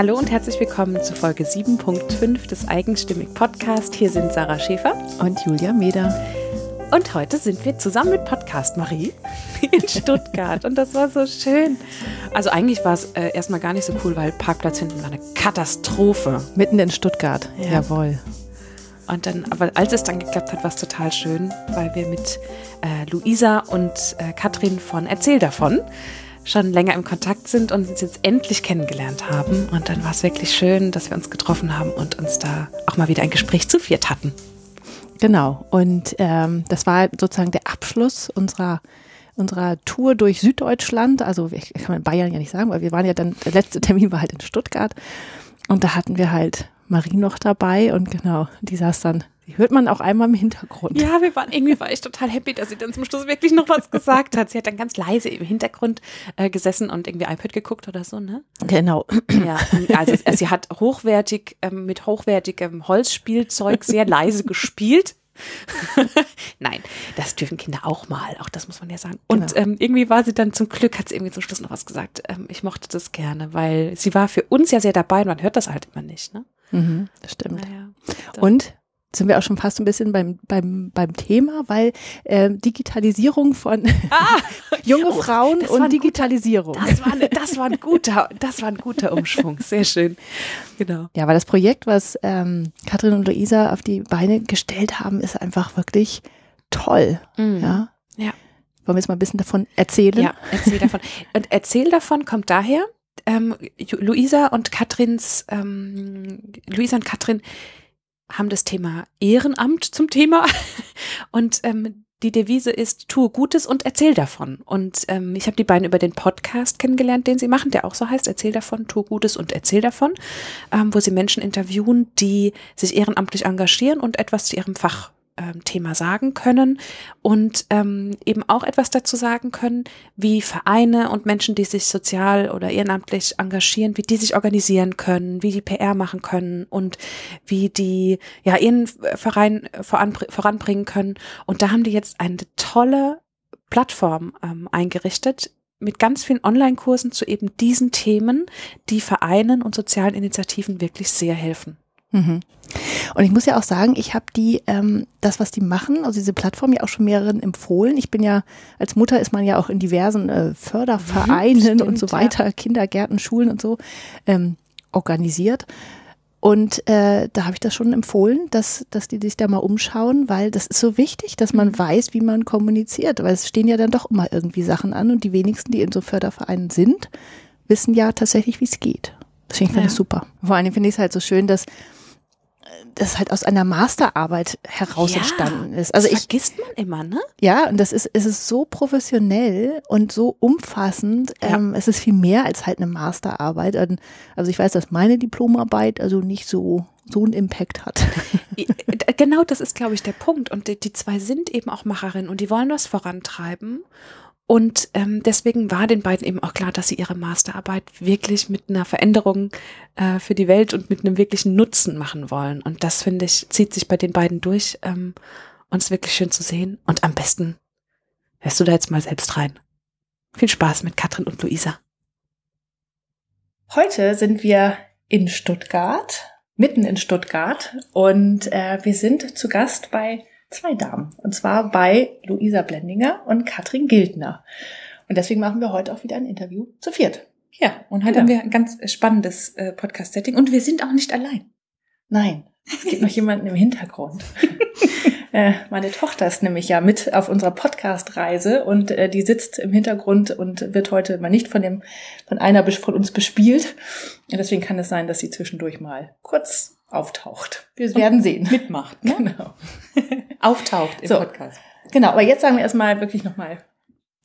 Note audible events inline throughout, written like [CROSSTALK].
Hallo und herzlich willkommen zu Folge 7.5 des Eigenstimmig Podcast. Hier sind Sarah Schäfer und Julia Meder. Und heute sind wir zusammen mit Podcast Marie in Stuttgart. Und das war so schön. Also eigentlich war es äh, erstmal gar nicht so cool, weil Parkplatz hinten war eine Katastrophe. Mitten in Stuttgart, ja. jawohl. Und dann, aber als es dann geklappt hat, war es total schön, weil wir mit äh, Luisa und äh, Katrin von Erzähl davon schon länger im Kontakt sind und uns jetzt endlich kennengelernt haben. Und dann war es wirklich schön, dass wir uns getroffen haben und uns da auch mal wieder ein Gespräch zu viert hatten. Genau. Und ähm, das war sozusagen der Abschluss unserer unserer Tour durch Süddeutschland. Also ich kann man Bayern ja nicht sagen, weil wir waren ja dann, der letzte [LAUGHS] Termin war halt in Stuttgart. Und da hatten wir halt Marie noch dabei und genau, die saß dann die hört man auch einmal im Hintergrund. Ja, wir waren irgendwie war ich total happy, dass sie dann zum Schluss wirklich noch was gesagt hat. Sie hat dann ganz leise im Hintergrund äh, gesessen und irgendwie iPad geguckt oder so, ne? Genau. Ja, also, also sie hat hochwertig ähm, mit hochwertigem Holzspielzeug sehr leise gespielt. [LAUGHS] Nein, das dürfen Kinder auch mal, auch das muss man ja sagen. Und genau. ähm, irgendwie war sie dann zum Glück, hat sie irgendwie zum Schluss noch was gesagt. Ähm, ich mochte das gerne, weil sie war für uns ja sehr dabei und man hört das halt immer nicht, ne? Mhm, das stimmt. Naja, und sind wir auch schon fast ein bisschen beim, beim, beim Thema, weil äh, Digitalisierung von [LAUGHS] ah, junge oh, Frauen und Digitalisierung. Guter, das, war eine, das, war ein guter, das war ein guter Umschwung. Sehr schön. Genau. Ja, weil das Projekt, was ähm, Katrin und Luisa auf die Beine gestellt haben, ist einfach wirklich toll. Mhm. Ja. ja. Wollen wir jetzt mal ein bisschen davon erzählen? Ja, erzähl davon. [LAUGHS] Und erzähl davon kommt daher, ähm, Luisa und Katrins, ähm, Luisa und Katrin haben das Thema Ehrenamt zum Thema [LAUGHS] und ähm, die Devise ist, tue Gutes und erzähl davon. Und ähm, ich habe die beiden über den Podcast kennengelernt, den sie machen, der auch so heißt, erzähl davon, tue Gutes und erzähl davon, ähm, wo sie Menschen interviewen, die sich ehrenamtlich engagieren und etwas zu ihrem Fach ähm, Thema sagen können und ähm, eben auch etwas dazu sagen können, wie Vereine und Menschen, die sich sozial oder ehrenamtlich engagieren, wie die sich organisieren können, wie die PR machen können und wie die ja ihren Verein voran, voranbringen können. Und da haben die jetzt eine tolle Plattform ähm, eingerichtet, mit ganz vielen Online-Kursen zu eben diesen Themen, die Vereinen und sozialen Initiativen wirklich sehr helfen. Mhm. Und ich muss ja auch sagen, ich habe die, ähm, das, was die machen, also diese Plattform ja auch schon mehreren empfohlen. Ich bin ja, als Mutter ist man ja auch in diversen äh, Fördervereinen stimmt, und so weiter, ja. Kindergärten, Schulen und so ähm, organisiert. Und äh, da habe ich das schon empfohlen, dass, dass die sich da mal umschauen, weil das ist so wichtig, dass man mhm. weiß, wie man kommuniziert. Weil es stehen ja dann doch immer irgendwie Sachen an und die wenigsten, die in so Fördervereinen sind, wissen ja tatsächlich, wie es geht. Deswegen finde ich ja. super. Vor allem finde ich es halt so schön, dass das halt aus einer Masterarbeit heraus ja, entstanden ist. Also das ich, vergisst man immer, ne? Ja, und das ist, es ist so professionell und so umfassend. Ja. Ähm, es ist viel mehr als halt eine Masterarbeit. Also ich weiß, dass meine Diplomarbeit also nicht so so einen Impact hat. [LAUGHS] genau, das ist, glaube ich, der Punkt. Und die, die zwei sind eben auch Macherinnen und die wollen das vorantreiben. Und ähm, deswegen war den beiden eben auch klar, dass sie ihre Masterarbeit wirklich mit einer Veränderung äh, für die Welt und mit einem wirklichen Nutzen machen wollen. Und das, finde ich, zieht sich bei den beiden durch ähm, und ist wirklich schön zu sehen. Und am besten hörst du da jetzt mal selbst rein. Viel Spaß mit Katrin und Luisa. Heute sind wir in Stuttgart, mitten in Stuttgart, und äh, wir sind zu Gast bei zwei Damen. Und zwar bei Luisa Blendinger und Katrin Gildner. Und deswegen machen wir heute auch wieder ein Interview zu viert. Ja, und heute genau. haben wir ein ganz spannendes äh, Podcast-Setting und wir sind auch nicht allein. Nein, es gibt noch jemanden im Hintergrund. [LAUGHS] äh, meine Tochter ist nämlich ja mit auf unserer Podcast-Reise und äh, die sitzt im Hintergrund und wird heute mal nicht von dem von einer von uns bespielt. Und deswegen kann es sein, dass sie zwischendurch mal kurz auftaucht. Wir werden sehen. Mitmacht. Ne? Genau. [LAUGHS] auftaucht im so, Podcast. Genau, aber jetzt sagen wir erstmal wirklich nochmal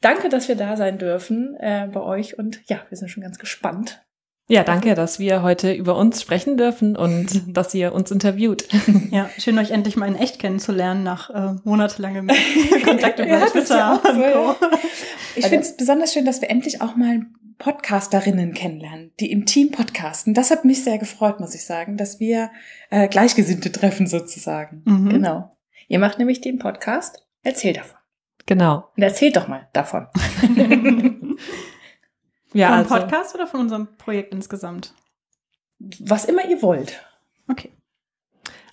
Danke, dass wir da sein dürfen äh, bei euch und ja, wir sind schon ganz gespannt. Ja, danke, dass wir heute über uns sprechen dürfen und [LAUGHS] dass ihr uns interviewt. Ja, schön euch endlich mal in echt kennenzulernen nach äh, monatelangem [LAUGHS] Kontakt über ja, Twitter so, ja. Ich also, finde es besonders schön, dass wir endlich auch mal Podcasterinnen kennenlernen, die im Team podcasten. Das hat mich sehr gefreut, muss ich sagen, dass wir äh, Gleichgesinnte treffen sozusagen. Mhm. Genau. Ihr macht nämlich den Podcast. Erzähl davon. Genau. Und erzählt doch mal davon. [LAUGHS] ja, von also, Podcast oder von unserem Projekt insgesamt? was immer ihr wollt. Okay.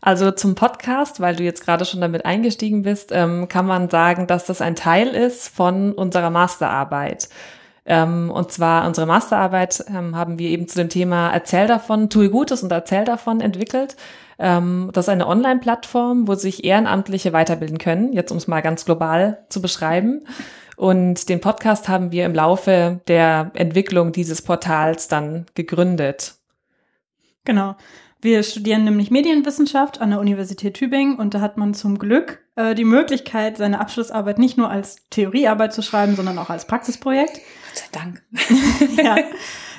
Also zum Podcast, weil du jetzt gerade schon damit eingestiegen bist, ähm, kann man sagen, dass das ein Teil ist von unserer Masterarbeit. Ähm, und zwar unsere Masterarbeit ähm, haben wir eben zu dem Thema Erzähl davon, tue Gutes und erzähl davon entwickelt. Ähm, das ist eine Online-Plattform, wo sich Ehrenamtliche weiterbilden können, jetzt um es mal ganz global zu beschreiben. Und den Podcast haben wir im Laufe der Entwicklung dieses Portals dann gegründet. Genau. Wir studieren nämlich Medienwissenschaft an der Universität Tübingen und da hat man zum Glück äh, die Möglichkeit, seine Abschlussarbeit nicht nur als Theoriearbeit zu schreiben, sondern auch als Praxisprojekt. Gott sei Dank. [LAUGHS] ja.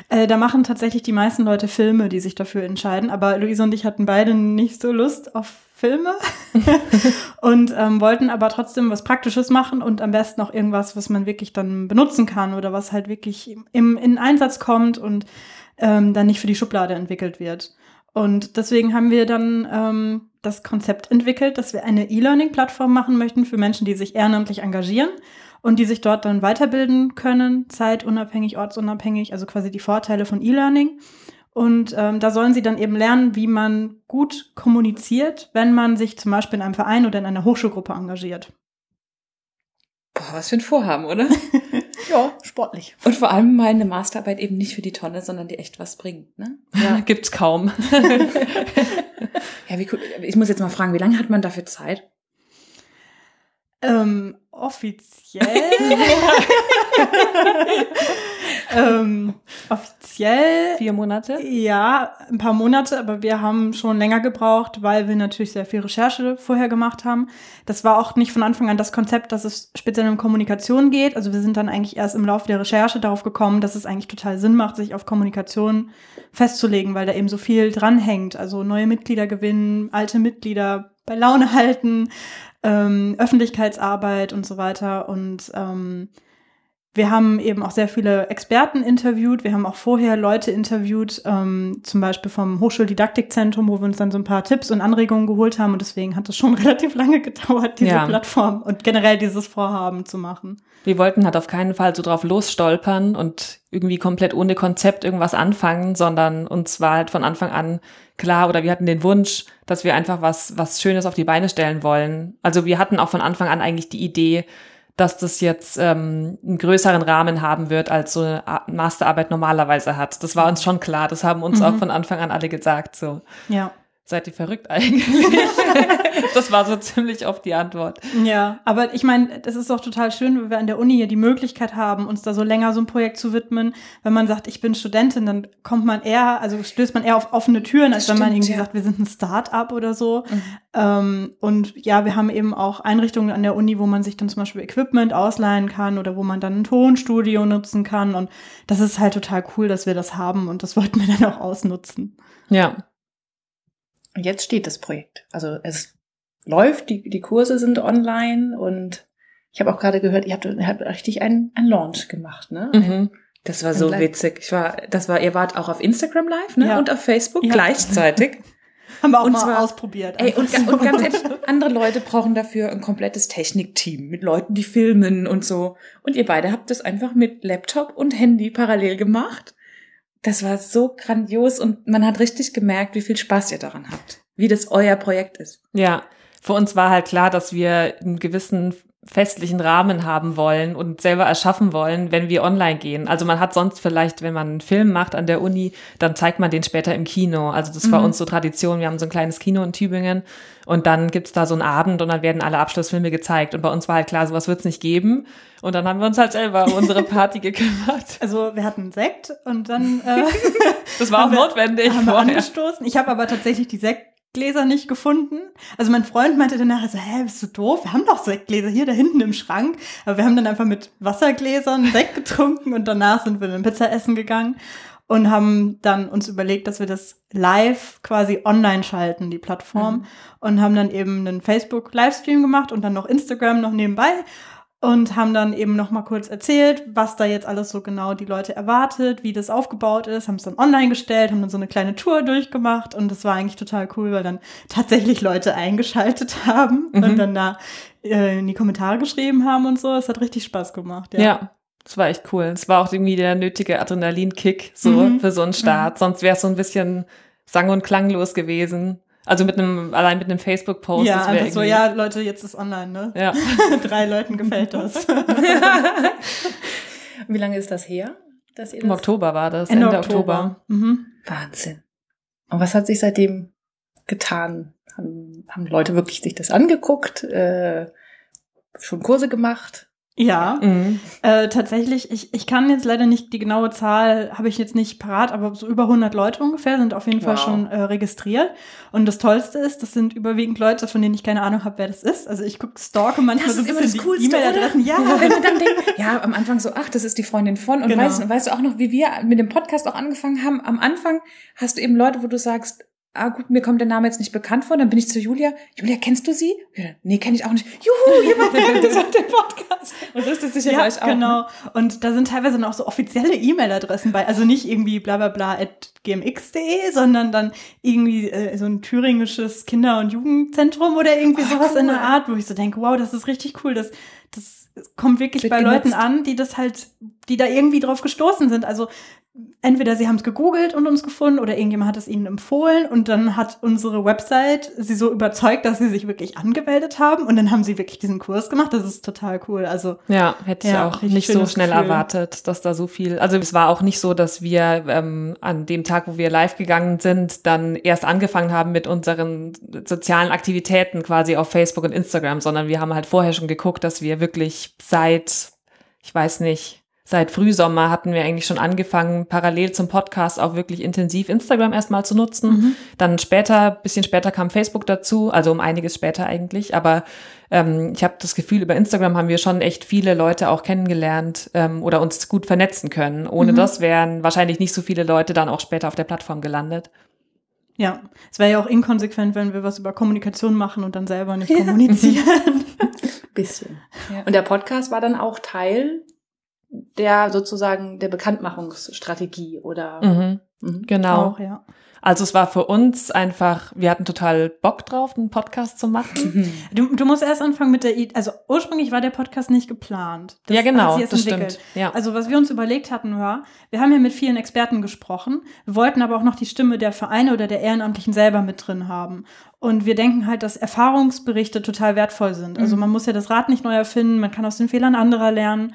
Äh, da machen tatsächlich die meisten Leute Filme, die sich dafür entscheiden. Aber Luise und ich hatten beide nicht so Lust auf Filme [LAUGHS] und ähm, wollten aber trotzdem was Praktisches machen und am besten auch irgendwas, was man wirklich dann benutzen kann oder was halt wirklich im, in Einsatz kommt und ähm, dann nicht für die Schublade entwickelt wird. Und deswegen haben wir dann ähm, das Konzept entwickelt, dass wir eine E-Learning-Plattform machen möchten für Menschen, die sich ehrenamtlich engagieren und die sich dort dann weiterbilden können, zeitunabhängig, ortsunabhängig, also quasi die Vorteile von E-Learning. Und ähm, da sollen sie dann eben lernen, wie man gut kommuniziert, wenn man sich zum Beispiel in einem Verein oder in einer Hochschulgruppe engagiert. Boah, was für ein Vorhaben, oder? [LAUGHS] ja, sportlich. Und vor allem meine Masterarbeit eben nicht für die Tonne, sondern die echt was bringt. Ne? Ja, [LAUGHS] gibt's kaum. [LAUGHS] ja, wie cool. Ich muss jetzt mal fragen, wie lange hat man dafür Zeit? Ähm, offiziell. Ähm, offiziell. Vier Monate? Ja, ein paar Monate, aber wir haben schon länger gebraucht, weil wir natürlich sehr viel Recherche vorher gemacht haben. Das war auch nicht von Anfang an das Konzept, dass es speziell um Kommunikation geht. Also wir sind dann eigentlich erst im Laufe der Recherche darauf gekommen, dass es eigentlich total Sinn macht, sich auf Kommunikation festzulegen, weil da eben so viel dranhängt. Also neue Mitglieder gewinnen, alte Mitglieder bei Laune halten, ähm, Öffentlichkeitsarbeit und so weiter. Und ähm, wir haben eben auch sehr viele Experten interviewt. Wir haben auch vorher Leute interviewt, ähm, zum Beispiel vom Hochschuldidaktikzentrum, wo wir uns dann so ein paar Tipps und Anregungen geholt haben. Und deswegen hat es schon [LAUGHS] relativ lange gedauert, diese ja. Plattform und generell dieses Vorhaben zu machen. Wir wollten halt auf keinen Fall so drauf losstolpern und irgendwie komplett ohne Konzept irgendwas anfangen, sondern uns war halt von Anfang an klar oder wir hatten den Wunsch, dass wir einfach was, was Schönes auf die Beine stellen wollen. Also wir hatten auch von Anfang an eigentlich die Idee, dass das jetzt ähm, einen größeren Rahmen haben wird, als so eine Masterarbeit normalerweise hat. Das war uns schon klar. Das haben uns mhm. auch von Anfang an alle gesagt. So. Ja. Seid ihr verrückt eigentlich? [LAUGHS] das war so ziemlich oft die Antwort. Ja, aber ich meine, das ist doch total schön, wenn wir an der Uni hier die Möglichkeit haben, uns da so länger so ein Projekt zu widmen. Wenn man sagt, ich bin Studentin, dann kommt man eher, also stößt man eher auf offene Türen, als das wenn stimmt, man irgendwie ja. sagt, wir sind ein Start-up oder so. Mhm. Ähm, und ja, wir haben eben auch Einrichtungen an der Uni, wo man sich dann zum Beispiel Equipment ausleihen kann oder wo man dann ein Tonstudio nutzen kann. Und das ist halt total cool, dass wir das haben und das wollten wir dann auch ausnutzen. Ja. Und jetzt steht das Projekt. Also es läuft, die, die Kurse sind online und ich habe auch gerade gehört, ihr habt, habt richtig einen, einen Launch gemacht, ne? Mhm. Das war so witzig. Ich war, das war, ihr wart auch auf Instagram live, ne? Ja. Und auf Facebook ja. gleichzeitig. [LAUGHS] Haben wir auch und mal zwar, ausprobiert. Ey, und, so. und ganz ehrlich, [LAUGHS] andere Leute brauchen dafür ein komplettes Technikteam mit Leuten, die filmen und so. Und ihr beide habt das einfach mit Laptop und Handy parallel gemacht. Das war so grandios und man hat richtig gemerkt, wie viel Spaß ihr daran habt, wie das euer Projekt ist. Ja, für uns war halt klar, dass wir einen gewissen festlichen Rahmen haben wollen und selber erschaffen wollen, wenn wir online gehen. Also man hat sonst vielleicht, wenn man einen Film macht an der Uni, dann zeigt man den später im Kino. Also das war mhm. uns so Tradition. Wir haben so ein kleines Kino in Tübingen und dann gibt's da so einen Abend und dann werden alle Abschlussfilme gezeigt. Und bei uns war halt klar, sowas wird's nicht geben. Und dann haben wir uns halt selber um unsere Party [LAUGHS] gekümmert. Also wir hatten Sekt und dann äh, [LAUGHS] Das war auch notwendig. Haben wir angestoßen. Ich habe aber tatsächlich die Sekt Gläser nicht gefunden. Also mein Freund meinte danach so, hä, bist du doof? Wir haben doch Sektgläser hier da hinten im Schrank. Aber wir haben dann einfach mit Wassergläsern [LAUGHS] Sekt getrunken und danach sind wir dann Pizza essen gegangen und haben dann uns überlegt, dass wir das live quasi online schalten, die Plattform. Mhm. Und haben dann eben einen Facebook-Livestream gemacht und dann noch Instagram noch nebenbei und haben dann eben noch mal kurz erzählt, was da jetzt alles so genau die Leute erwartet, wie das aufgebaut ist, haben es dann online gestellt, haben dann so eine kleine Tour durchgemacht und das war eigentlich total cool, weil dann tatsächlich Leute eingeschaltet [LAUGHS] haben mhm. und dann da äh, in die Kommentare geschrieben haben und so. Es hat richtig Spaß gemacht. Ja. ja. Das war echt cool. Es war auch irgendwie der nötige Adrenalinkick so Mhm. für so einen Start. Sonst wäre es so ein bisschen sang- und klanglos gewesen. Also mit einem, allein mit einem Facebook-Post. ja, einfach so, ja, Leute, jetzt ist online, ne? Ja. [LAUGHS] Drei Leuten gefällt das. [LAUGHS] Wie lange ist das her? Dass ihr Im das Oktober war das, Ende, Ende, Oktober. Mhm. Wahnsinn. Und was hat sich seitdem getan? Haben, haben Leute wirklich sich das angeguckt? Äh, schon Kurse gemacht? Ja, Mhm. äh, tatsächlich, ich, ich kann jetzt leider nicht die genaue Zahl, habe ich jetzt nicht parat, aber so über 100 Leute ungefähr sind auf jeden Fall Wow. schon äh, registriert. Und das Tollste ist, das sind überwiegend Leute, von denen ich keine Ahnung habe, wer das ist. Also ich gucke, stalke manchmal so ein bisschen die E-Mail-Adressen. Ja, Wenn man dann denkt, [LAUGHS] ja, am Anfang so, ach, das ist die Freundin von. Und Genau. weißt, weißt du auch noch, wie wir mit dem Podcast auch angefangen haben? Am Anfang hast du eben Leute, wo du sagst, ah gut, mir kommt der Name jetzt nicht bekannt vor. Dann bin ich zu Julia. Julia, kennst du sie? Julia, nee, kenne ich auch nicht. Juhu, jemand das auf dem Podcast. Und so ist das sicher bei ja, euch auch. Ne? genau. Und da sind teilweise noch so offizielle E-Mail-Adressen bei. Also nicht irgendwie bla bla bla at gmx.de, sondern dann irgendwie äh, so ein thüringisches Kinder- und Jugendzentrum oder irgendwie Oh, sowas in cool. der Art, wo ich so denke, wow, das ist richtig cool. Das, das kommt wirklich Wird bei genutzt. Leuten an, die das halt, die da irgendwie drauf gestoßen sind. Also entweder sie haben es gegoogelt und uns gefunden oder irgendjemand hat es ihnen empfohlen und dann hat unsere Website sie so überzeugt, dass sie sich wirklich angemeldet haben und dann haben sie wirklich diesen Kurs gemacht. Das ist total cool. Also Ja, hätte ich Ja, auch richtig nicht so schnell Gefühl. erwartet, dass da so viel. Also es war auch nicht so, dass wir ähm, an dem Tag, wo wir live gegangen sind, dann erst angefangen haben mit unseren sozialen Aktivitäten quasi auf Facebook und Instagram, sondern wir haben halt vorher schon geguckt, dass wir wirklich seit, ich weiß nicht, seit Frühsommer hatten wir eigentlich schon angefangen, parallel zum Podcast auch wirklich intensiv Instagram erstmal zu nutzen. Mhm. Dann später, bisschen später kam Facebook dazu, also um einiges später eigentlich, aber ähm, ich habe das Gefühl, über Instagram haben wir schon echt viele Leute auch kennengelernt ähm, oder uns gut vernetzen können. Ohne Mhm. das wären wahrscheinlich nicht so viele Leute dann auch später auf der Plattform gelandet. Ja, es wäre ja auch inkonsequent, wenn wir was über Kommunikation machen und dann selber nicht kommunizieren. [LAUGHS] Bisschen. Ja. Und der Podcast war dann auch Teil der sozusagen der Bekanntmachungsstrategie oder Mhm, Mhm. genau. Auch, ja. Also es war für uns einfach, wir hatten total Bock drauf, einen Podcast zu machen. Du, du musst erst anfangen mit der Idee. Also ursprünglich war der Podcast nicht geplant. Das ja, genau, das entwickelt. stimmt. Ja. Also was wir uns überlegt hatten war, wir haben ja mit vielen Experten gesprochen, wir wollten aber auch noch die Stimme der Vereine oder der Ehrenamtlichen selber mit drin haben. Und wir denken halt, dass Erfahrungsberichte total wertvoll sind. Also Mhm. man muss ja das Rad nicht neu erfinden, man kann aus den Fehlern anderer lernen.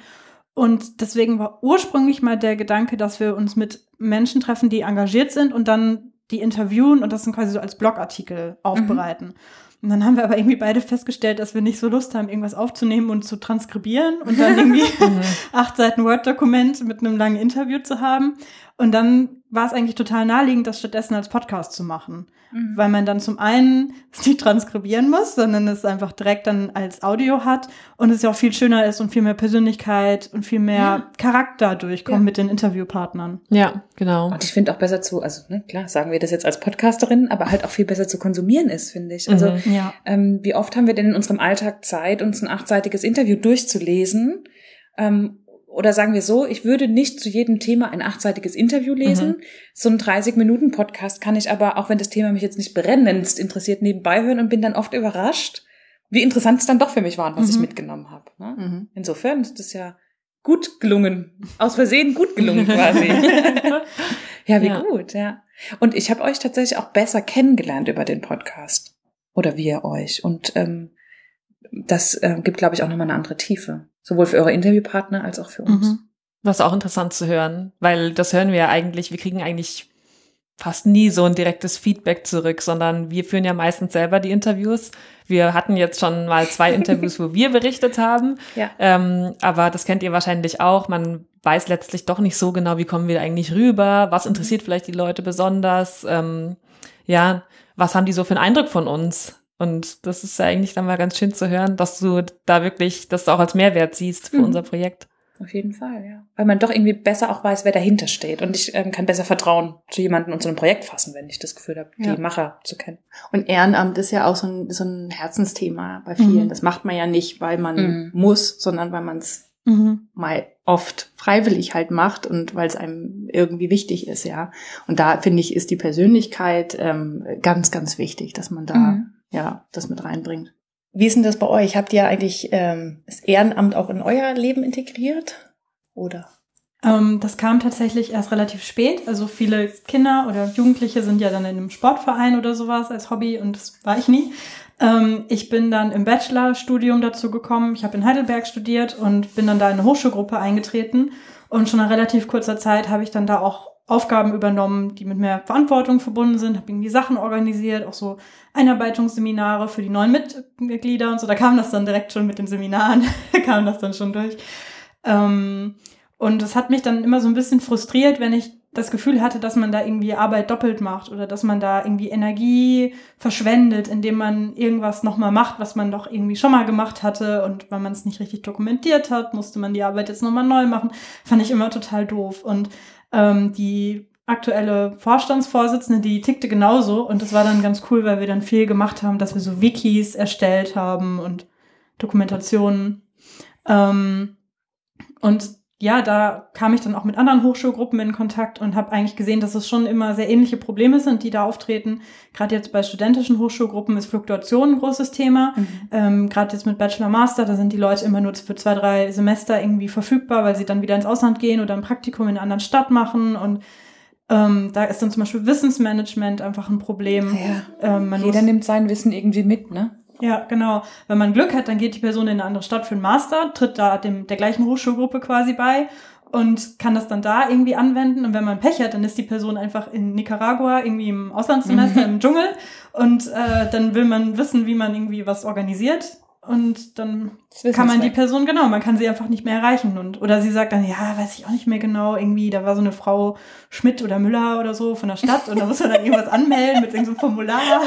Und deswegen war ursprünglich mal der Gedanke, dass wir uns mit Menschen treffen, die engagiert sind und dann die interviewen und das dann quasi so als Blogartikel aufbereiten. Und dann haben wir aber irgendwie beide festgestellt, dass wir nicht so Lust haben, irgendwas aufzunehmen und zu transkribieren und dann [LAUGHS] irgendwie Mhm. acht Seiten Word-Dokument mit einem langen Interview zu haben. Und dann war es eigentlich total naheliegend, das stattdessen als Podcast zu machen. Mhm. Weil man dann zum einen es nicht transkribieren muss, sondern es einfach direkt dann als Audio hat und es ja auch viel schöner ist und viel mehr Persönlichkeit und viel mehr Ja. Charakter durchkommt Ja. mit den Interviewpartnern. ja, genau. Und ich finde auch besser zu, also ne, klar, sagen wir das jetzt als Podcasterin, aber halt auch viel besser zu konsumieren ist, finde ich. Also Mhm. Ja. ähm, wie oft haben wir denn in unserem Alltag Zeit, uns ein achtseitiges Interview durchzulesen? Ähm, oder sagen wir so, ich würde nicht zu jedem Thema ein achtseitiges Interview lesen. So einen 30-Minuten-Podcast kann ich aber, auch wenn das Thema mich jetzt nicht brennendst interessiert, nebenbei hören und bin dann oft überrascht, wie interessant es dann doch für mich war, und was ich Mhm. mitgenommen habe. Ne? Mhm. Insofern ist das ja gut gelungen. Aus Versehen gut gelungen quasi. [LAUGHS] ja, wie Ja. gut, ja. Und ich habe euch tatsächlich auch besser kennengelernt über den Podcast. Oder wir euch. Und ähm, das äh, gibt, glaube ich, auch nochmal eine andere Tiefe. Sowohl für eure Interviewpartner als auch für uns. Mhm. Das ist auch interessant zu hören, weil das hören wir ja eigentlich, wir kriegen eigentlich fast nie so ein direktes Feedback zurück, sondern wir führen ja meistens selber die Interviews. Wir hatten jetzt schon mal zwei Interviews, wo [LAUGHS] wir berichtet haben, Ja. ähm, aber das kennt ihr wahrscheinlich auch. Man weiß letztlich doch nicht so genau, wie kommen wir eigentlich rüber, was interessiert vielleicht die Leute besonders, ähm, ja, was haben die so für einen Eindruck von uns? Und das ist ja eigentlich dann mal ganz schön zu hören, dass du da wirklich das auch als Mehrwert siehst für Mhm. unser Projekt. Auf jeden Fall, ja. Weil man doch irgendwie besser auch weiß, wer dahinter steht. Und ich ähm, kann besser Vertrauen zu jemandem und zu einem Projekt fassen, wenn ich das Gefühl habe, Ja. die Macher zu kennen. Und Ehrenamt ist ja auch so ein, so ein Herzensthema bei vielen. Mhm. Das macht man ja nicht, weil man Mhm. muss, sondern weil man es Mhm. mal oft freiwillig halt macht und weil es einem irgendwie wichtig ist, ja. Und da finde ich, ist die Persönlichkeit ähm, ganz, ganz wichtig, dass man da Mhm. Ja das mit reinbringt. Wie ist denn das bei euch? Habt ihr eigentlich ähm, das Ehrenamt auch in euer Leben integriert? oder? Ähm, das kam tatsächlich erst relativ spät. Also viele Kinder oder Jugendliche sind ja dann in einem Sportverein oder sowas als Hobby und das war ich nie. Ähm, ich bin dann im Bachelorstudium dazu gekommen. Ich habe in Heidelberg studiert und bin dann da in eine Hochschulgruppe eingetreten. Und schon nach relativ kurzer Zeit habe ich dann da auch Aufgaben übernommen, die mit mehr Verantwortung verbunden sind, habe irgendwie Sachen organisiert, auch so Einarbeitungsseminare für die neuen Mitglieder und so. Da kam das dann direkt schon mit den Seminaren, [LAUGHS] kam das dann schon durch. Ähm, und es hat mich dann immer so ein bisschen frustriert, wenn ich das Gefühl hatte, dass man da irgendwie Arbeit doppelt macht oder dass man da irgendwie Energie verschwendet, indem man irgendwas nochmal macht, was man doch irgendwie schon mal gemacht hatte und weil man es nicht richtig dokumentiert hat, musste man die Arbeit jetzt nochmal neu machen. Fand ich immer total doof. Und ähm, die aktuelle Vorstandsvorsitzende, die tickte genauso und das war dann ganz cool, weil wir dann viel gemacht haben, dass wir so Wikis erstellt haben und Dokumentationen. Ähm, und ja, da kam ich dann auch mit anderen Hochschulgruppen in Kontakt und habe eigentlich gesehen, dass es schon immer sehr ähnliche Probleme sind, die da auftreten. Gerade jetzt bei studentischen Hochschulgruppen ist Fluktuation ein großes Thema. Mhm. Ähm, Gerade jetzt mit Bachelor, Master, da sind die Leute immer nur für zwei, drei Semester irgendwie verfügbar, weil sie dann wieder ins Ausland gehen oder ein Praktikum in einer anderen Stadt machen und ähm, da ist dann zum Beispiel Wissensmanagement einfach ein Problem. Ja, ähm, Jeder nimmt sein Wissen irgendwie mit, ne? Ja, genau. Wenn man Glück hat, dann geht die Person in eine andere Stadt für einen Master, tritt da dem, der gleichen Hochschulgruppe quasi bei und kann das dann da irgendwie anwenden. Und wenn man Pech hat, dann ist die Person einfach in Nicaragua irgendwie im Auslandssemester mhm. im Dschungel und äh, dann will man wissen, wie man irgendwie was organisiert und dann kann man die Person, genau, man kann sie einfach nicht mehr erreichen. Und, oder sie sagt dann, ja, weiß ich auch nicht mehr genau, irgendwie, da war so eine Frau Schmidt oder Müller oder so von der Stadt und da muss man dann irgendwas anmelden mit irgendeinem Formular. [LAUGHS]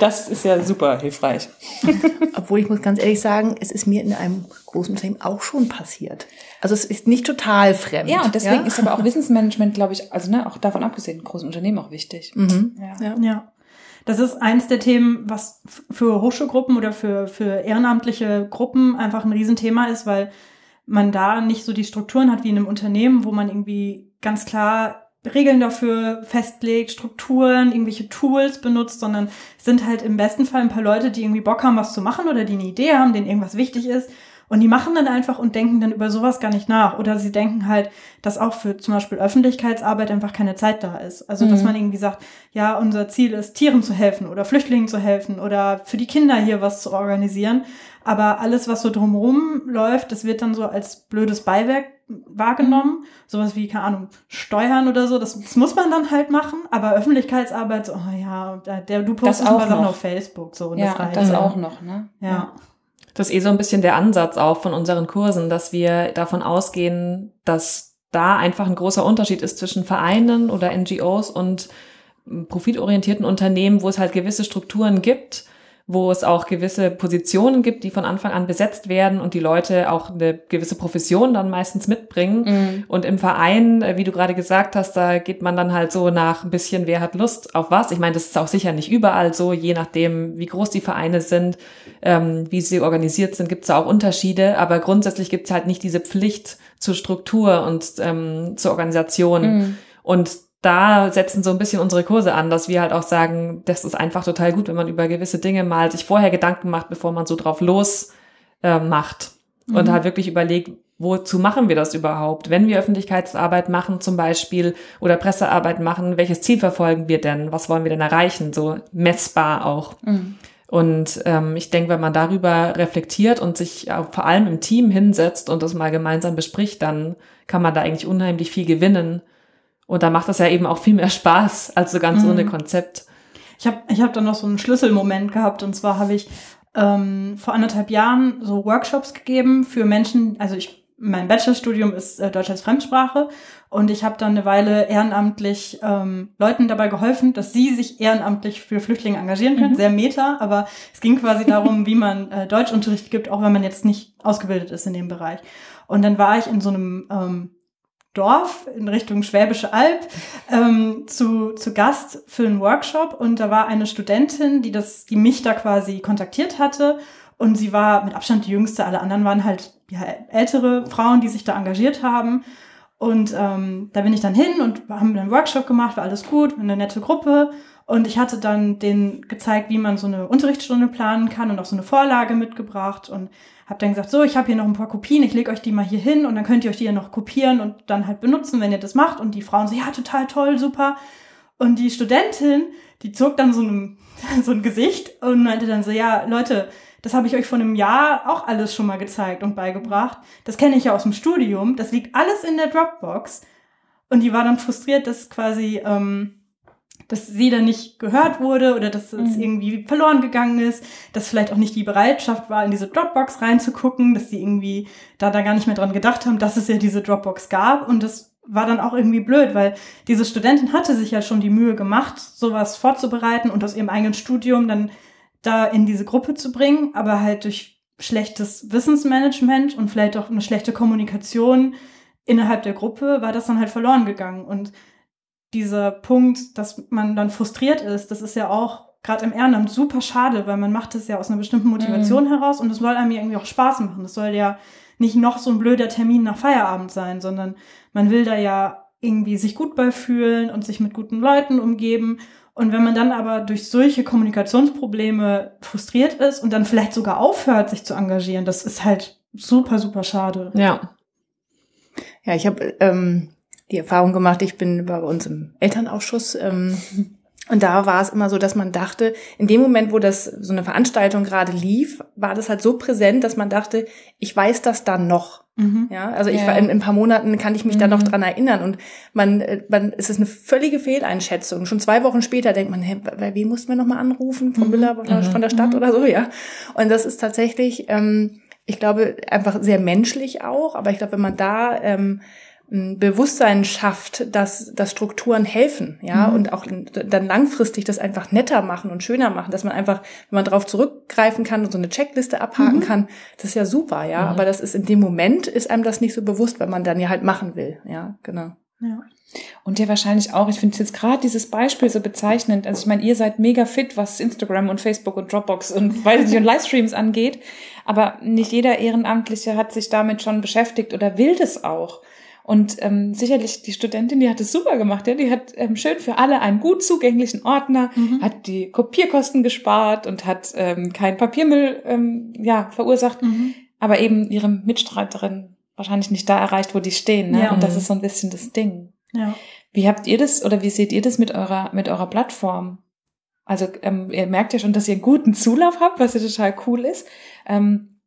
Das ist ja super hilfreich. [LAUGHS] Obwohl ich muss ganz ehrlich sagen, es ist mir in einem großen Unternehmen auch schon passiert. Also es ist nicht total fremd. Ja, und deswegen ja? ist aber auch Wissensmanagement, glaube ich, also ne, auch davon abgesehen, großen Unternehmen auch wichtig. Mhm. Ja. ja. ja. Das ist eins der Themen, was für Hochschulgruppen oder für, für ehrenamtliche Gruppen einfach ein Riesenthema ist, weil man da nicht so die Strukturen hat wie in einem Unternehmen, wo man irgendwie ganz klar Regeln dafür festlegt, Strukturen, irgendwelche Tools benutzt, sondern es sind halt im besten Fall ein paar Leute, die irgendwie Bock haben, was zu machen oder die eine Idee haben, denen irgendwas wichtig ist und die machen dann einfach und denken dann über sowas gar nicht nach. Oder sie denken halt, dass auch für zum Beispiel Öffentlichkeitsarbeit einfach keine Zeit da ist. Also, dass mhm. man irgendwie sagt, ja, unser Ziel ist, Tieren zu helfen oder Flüchtlingen zu helfen oder für die Kinder hier was zu organisieren. Aber alles, was so drumherum läuft, das wird dann so als blödes Beiwerk wahrgenommen. Mhm. Sowas wie, keine Ahnung, Steuern oder so, das, das muss man dann halt machen. Aber Öffentlichkeitsarbeit, so, oh ja, der, du postest mal Sachen auf Facebook, so. Und ja, das, das auch noch, ne? ja. ja. Das ist eh so ein bisschen der Ansatz auch von unseren Kursen, dass wir davon ausgehen, dass da einfach ein großer Unterschied ist zwischen Vereinen oder NGOs und profitorientierten Unternehmen, wo es halt gewisse Strukturen gibt, wo es auch gewisse Positionen gibt, die von Anfang an besetzt werden und die Leute auch eine gewisse Profession dann meistens mitbringen. Mhm. Und im Verein, äh, wie du gerade gesagt hast, da geht man dann halt so nach ein bisschen, wer hat Lust auf was. Ich meine, das ist auch sicher nicht überall so, je nachdem, wie groß die Vereine sind, ähm, wie sie organisiert sind, gibt es auch Unterschiede. Aber grundsätzlich gibt es halt nicht diese Pflicht zur Struktur und ähm, zur Organisation. Mhm. Und da setzen so ein bisschen unsere Kurse an, dass wir halt auch sagen, das ist einfach total gut, wenn man über gewisse Dinge mal sich vorher Gedanken macht, bevor man so drauf los äh, macht. Mhm. Und halt wirklich überlegt, wozu machen wir das überhaupt? Wenn wir Öffentlichkeitsarbeit machen zum Beispiel oder Pressearbeit machen, welches Ziel verfolgen wir denn? Was wollen wir denn erreichen? So messbar auch. Mhm. Und ähm, ich denke, wenn man darüber reflektiert und sich vor allem im Team hinsetzt und das mal gemeinsam bespricht, dann kann man da eigentlich unheimlich viel gewinnen und da macht das ja eben auch viel mehr Spaß als so ganz mhm. ohne Konzept. Ich habe ich hab dann noch so einen Schlüsselmoment gehabt und zwar habe ich ähm, vor anderthalb Jahren so Workshops gegeben für Menschen, also ich mein Bachelorstudium ist äh, Deutsch als Fremdsprache und ich habe dann eine Weile ehrenamtlich ähm, Leuten dabei geholfen, dass sie sich ehrenamtlich für Flüchtlinge engagieren können. Mhm. Sehr meta, aber es ging quasi [LAUGHS] darum, wie man äh, Deutschunterricht gibt, auch wenn man jetzt nicht ausgebildet ist in dem Bereich. Und dann war ich in so einem ähm, Dorf in Richtung Schwäbische Alb ähm, zu, zu Gast für einen Workshop. Und da war eine Studentin, die das, die mich da quasi kontaktiert hatte. Und sie war mit Abstand die jüngste, alle anderen waren halt ja, ältere Frauen, die sich da engagiert haben Und ähm, da bin ich dann hin und haben einen Workshop gemacht, war alles gut, eine nette Gruppe. Und ich hatte dann denen gezeigt, wie man so eine Unterrichtsstunde planen kann und auch so eine Vorlage mitgebracht und habe dann gesagt, so, ich habe hier noch ein paar Kopien, ich lege euch die mal hier hin und dann könnt ihr euch die ja noch kopieren und dann halt benutzen, wenn ihr das macht. Und die Frauen so, ja, total toll, super. Und die Studentin, die zog dann so ein, [LAUGHS] so ein Gesicht und meinte dann so, ja, Leute, das habe ich euch vor einem Jahr auch alles schon mal gezeigt und beigebracht. Das kenne ich ja aus dem Studium. Das liegt alles in der Dropbox. Und die war dann frustriert, dass quasi, ähm, dass sie dann nicht gehört wurde oder dass es mhm. irgendwie verloren gegangen ist, dass vielleicht auch nicht die Bereitschaft war, in diese Dropbox reinzugucken, dass sie irgendwie da da gar nicht mehr dran gedacht haben, dass es ja diese Dropbox gab. Und das war dann auch irgendwie blöd, weil diese Studentin hatte sich ja schon die Mühe gemacht, sowas vorzubereiten und aus ihrem eigenen Studium dann da in diese Gruppe zu bringen, aber halt durch schlechtes Wissensmanagement und vielleicht auch eine schlechte Kommunikation innerhalb der Gruppe war das dann halt verloren gegangen. Und dieser Punkt, dass man dann frustriert ist, das ist ja auch gerade im Ehrenamt super schade, weil man macht das ja aus einer bestimmten Motivation mhm. heraus und es soll einem ja irgendwie auch Spaß machen. Das soll ja nicht noch so ein blöder Termin nach Feierabend sein, sondern man will da ja irgendwie sich gut bei fühlen und sich mit guten Leuten umgeben und wenn man dann aber durch solche Kommunikationsprobleme frustriert ist und dann vielleicht sogar aufhört, sich zu engagieren, das ist halt super, super schade. Ja. Ja, ich habe ähm, die Erfahrung gemacht, ich bin bei uns im Elternausschuss ähm, [LAUGHS] und da war es immer so, dass man dachte, in dem Moment, wo das so eine Veranstaltung gerade lief, war das halt so präsent, dass man dachte, ich weiß das dann noch. Mhm. Ja, also ich ja. war in, in, ein paar Monaten kann ich mich mhm. da noch mhm. dran erinnern und man, äh, man, es ist eine völlige Fehleinschätzung. Schon zwei Wochen später denkt man, hey, bei wem mussten wir nochmal anrufen? Von Müller, mhm. von der Stadt mhm. oder so, ja. Und das ist tatsächlich, ähm, ich glaube, einfach sehr menschlich auch, aber ich glaube, wenn man da ähm, Bewusstsein schafft, dass, dass Strukturen helfen, ja, mhm. und auch dann langfristig das einfach netter machen und schöner machen, dass man einfach, wenn man darauf zurückgreifen kann und so eine Checkliste abhaken mhm. kann, das ist ja super, ja. Mhm. Aber das ist in dem Moment ist einem das nicht so bewusst, weil man dann ja halt machen will, ja, genau. Ja. Und dir wahrscheinlich auch, ich finde jetzt gerade dieses Beispiel so bezeichnend. Also ich meine, ihr seid mega fit, was Instagram und Facebook und Dropbox und [LAUGHS] weiß nicht und Livestreams angeht. Aber nicht jeder Ehrenamtliche hat sich damit schon beschäftigt oder will das auch. Und ähm, sicherlich die Studentin, die hat es super gemacht. Ja? Die hat ähm, schön für alle einen gut zugänglichen Ordner, mhm. hat die Kopierkosten gespart und hat ähm, kein Papiermüll ähm, ja, verursacht, mhm. aber eben ihre Mitstreiterin wahrscheinlich nicht da erreicht, wo die stehen. Ne? Ja. Und das ist so ein bisschen das Ding. Ja. Wie habt ihr das oder wie seht ihr das mit eurer, mit eurer Plattform? Also ähm, ihr merkt ja schon, dass ihr einen guten Zulauf habt, was ja total cool ist. Ähm,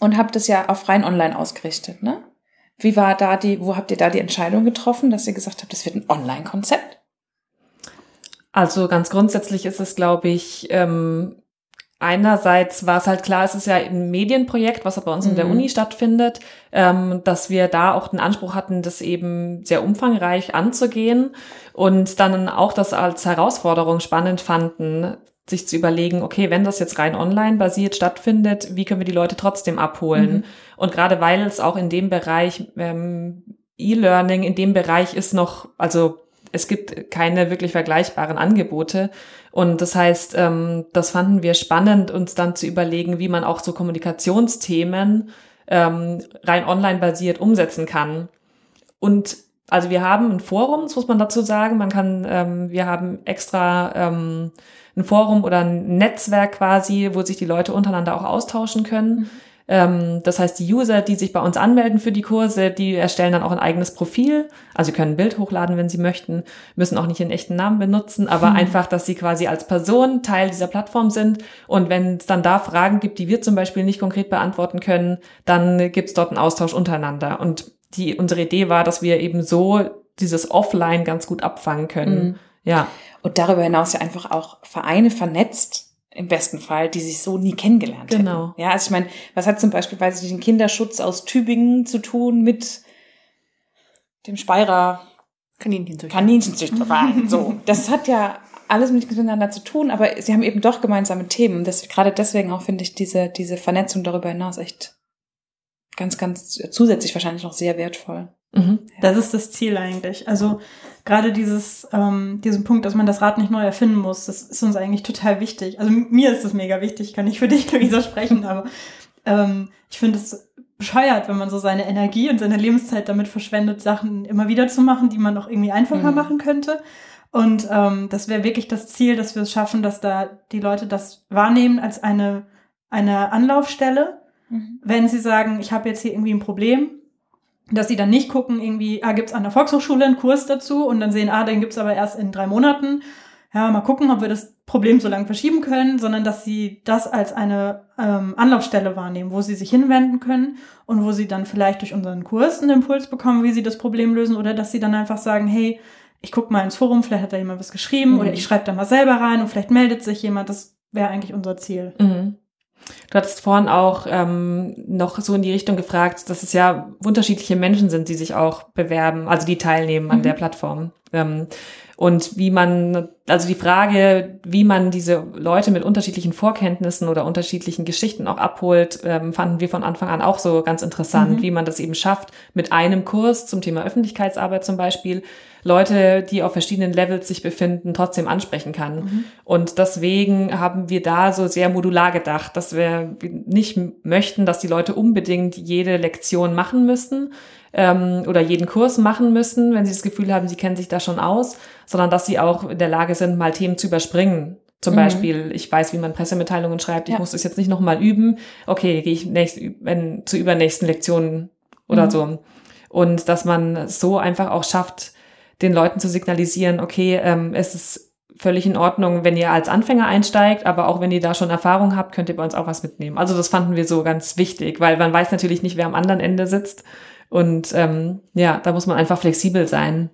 und habt es ja auf rein online ausgerichtet, ne? Wie war da die, wo habt ihr da die Entscheidung getroffen, dass ihr gesagt habt, das wird ein Online-Konzept? Also ganz grundsätzlich ist es, glaube ich, ähm, einerseits war es halt klar, es ist ja ein Medienprojekt, was bei uns mhm. in der mhm. Uni stattfindet, ähm, dass wir da auch den Anspruch hatten, das eben sehr umfangreich anzugehen und dann auch das als Herausforderung spannend fanden, sich zu überlegen, okay, wenn das jetzt rein online basiert stattfindet, wie können wir die Leute trotzdem abholen? Mhm. Und gerade weil es auch in dem Bereich ähm, E-Learning, in dem Bereich ist noch, also es gibt keine wirklich vergleichbaren Angebote. Und das heißt, ähm, das fanden wir spannend, uns dann zu überlegen, wie man auch so Kommunikationsthemen ähm, rein online basiert umsetzen kann. Und also wir haben ein Forum, das muss man dazu sagen. Man kann, ähm, wir haben extra ähm, ein Forum oder ein Netzwerk quasi, wo sich die Leute untereinander auch austauschen können. Mhm. Ähm, das heißt, die User, die sich bei uns anmelden für die Kurse, die erstellen dann auch ein eigenes Profil. Also sie können ein Bild hochladen, wenn sie möchten, müssen auch nicht ihren echten Namen benutzen, aber mhm. einfach, dass sie quasi als Person Teil dieser Plattform sind. Und wenn es dann da Fragen gibt, die wir zum Beispiel nicht konkret beantworten können, dann gibt es dort einen Austausch untereinander. Und die, unsere Idee war, dass wir eben so dieses Offline ganz gut abfangen können. Mhm. Ja. Und darüber hinaus ja einfach auch Vereine vernetzt, im besten Fall, die sich so nie kennengelernt genau. hätten. Genau. Ja, also ich meine, was hat zum Beispiel, weiß ich nicht, den Kinderschutz aus Tübingen zu tun mit dem Speyerer Kaninchenzüchter. Kaninchenzüchterverein. [LAUGHS] so, das hat ja alles miteinander zu tun, aber sie haben eben doch gemeinsame Themen. Das, gerade deswegen auch finde ich diese, diese Vernetzung darüber hinaus echt ganz, ganz zusätzlich wahrscheinlich noch sehr wertvoll. Mhm. Das ist das Ziel eigentlich. Also gerade dieses, ähm, diesen Punkt, dass man das Rad nicht neu erfinden muss, das ist uns eigentlich total wichtig. Also mir ist das mega wichtig, kann ich für dich, [LAUGHS] Luisa, sprechen, aber ähm, ich finde es bescheuert, wenn man so seine Energie und seine Lebenszeit damit verschwendet, Sachen immer wieder zu machen, die man auch irgendwie einfacher mhm. machen könnte. Und ähm, das wäre wirklich das Ziel, dass wir es schaffen, dass da die Leute das wahrnehmen als eine, eine Anlaufstelle. Mhm. Wenn sie sagen, ich habe jetzt hier irgendwie ein Problem, dass sie dann nicht gucken, irgendwie, ah, gibt's an der Volkshochschule einen Kurs dazu und dann sehen, ah, den gibt's aber erst in drei Monaten. Ja, mal gucken, ob wir das Problem so lange verschieben können, sondern dass sie das als eine ähm, Anlaufstelle wahrnehmen, wo sie sich hinwenden können und wo sie dann vielleicht durch unseren Kurs einen Impuls bekommen, wie sie das Problem lösen oder dass sie dann einfach sagen, hey, ich guck mal ins Forum, vielleicht hat da jemand was geschrieben mhm. oder ich schreibe da mal selber rein und vielleicht meldet sich jemand. Das wäre eigentlich unser Ziel. Mhm. Du hattest vorhin auch ähm, noch so in die Richtung gefragt, dass es ja unterschiedliche Menschen sind, die sich auch bewerben, also die teilnehmen an mhm. der Plattform. Ähm, und wie man, also die Frage, wie man diese Leute mit unterschiedlichen Vorkenntnissen oder unterschiedlichen Geschichten auch abholt, ähm, fanden wir von Anfang an auch so ganz interessant, mhm. wie man das eben schafft, mit einem Kurs zum Thema Öffentlichkeitsarbeit zum Beispiel, Leute, die auf verschiedenen Levels sich befinden, trotzdem ansprechen kann. Mhm. Und deswegen haben wir da so sehr modular gedacht, dass wir nicht möchten, dass die Leute unbedingt jede Lektion machen müssen, ähm, oder jeden Kurs machen müssen, wenn sie das Gefühl haben, sie kennen sich da schon aus, sondern dass sie auch in der Lage sind, mal Themen zu überspringen. Zum mhm. Beispiel, ich weiß, wie man Pressemitteilungen schreibt, ich ja. muss das jetzt nicht nochmal üben. Okay, gehe ich nächst, wenn, zu übernächsten Lektionen oder mhm. so. Und dass man so einfach auch schafft, den Leuten zu signalisieren, okay, ähm, es ist völlig in Ordnung, wenn ihr als Anfänger einsteigt, aber auch wenn ihr da schon Erfahrung habt, könnt ihr bei uns auch was mitnehmen. Also das fanden wir so ganz wichtig, weil man weiß natürlich nicht, wer am anderen Ende sitzt. Und ähm, ja, da muss man einfach flexibel sein.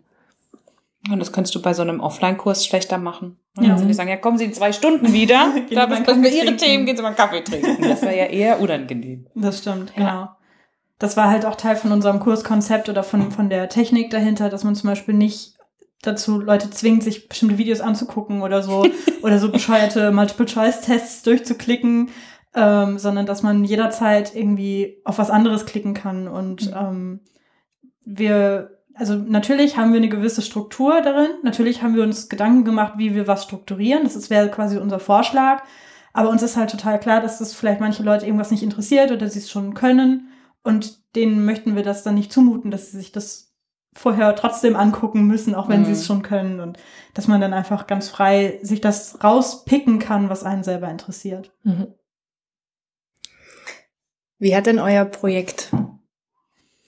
Und das könntest du bei so einem Offline-Kurs schlechter machen. Ja. Also die sagen, ja, kommen Sie in zwei Stunden wieder, [LAUGHS] da besprechen wir Ihre Themen, gehen Sie mal einen Kaffee trinken. [LAUGHS] Das wäre ja eher unangenehm. Das stimmt, ja. genau. Das war halt auch Teil von unserem Kurskonzept oder von, von der Technik dahinter, dass man zum Beispiel nicht dazu Leute zwingt, sich bestimmte Videos anzugucken oder so, [LAUGHS] oder so bescheuerte Multiple-Choice-Tests durchzuklicken, ähm, sondern dass man jederzeit irgendwie auf was anderes klicken kann. Und mhm. ähm, wir, also natürlich haben wir eine gewisse Struktur darin. Natürlich haben wir uns Gedanken gemacht, wie wir was strukturieren. Das wäre quasi unser Vorschlag. Aber uns ist halt total klar, dass das vielleicht manche Leute irgendwas nicht interessiert oder sie es schon können. Und denen möchten wir das dann nicht zumuten, dass sie sich das vorher trotzdem angucken müssen, auch wenn mhm. sie es schon können. Und dass man dann einfach ganz frei sich das rauspicken kann, was einen selber interessiert. Mhm. Wie hat denn euer Projekt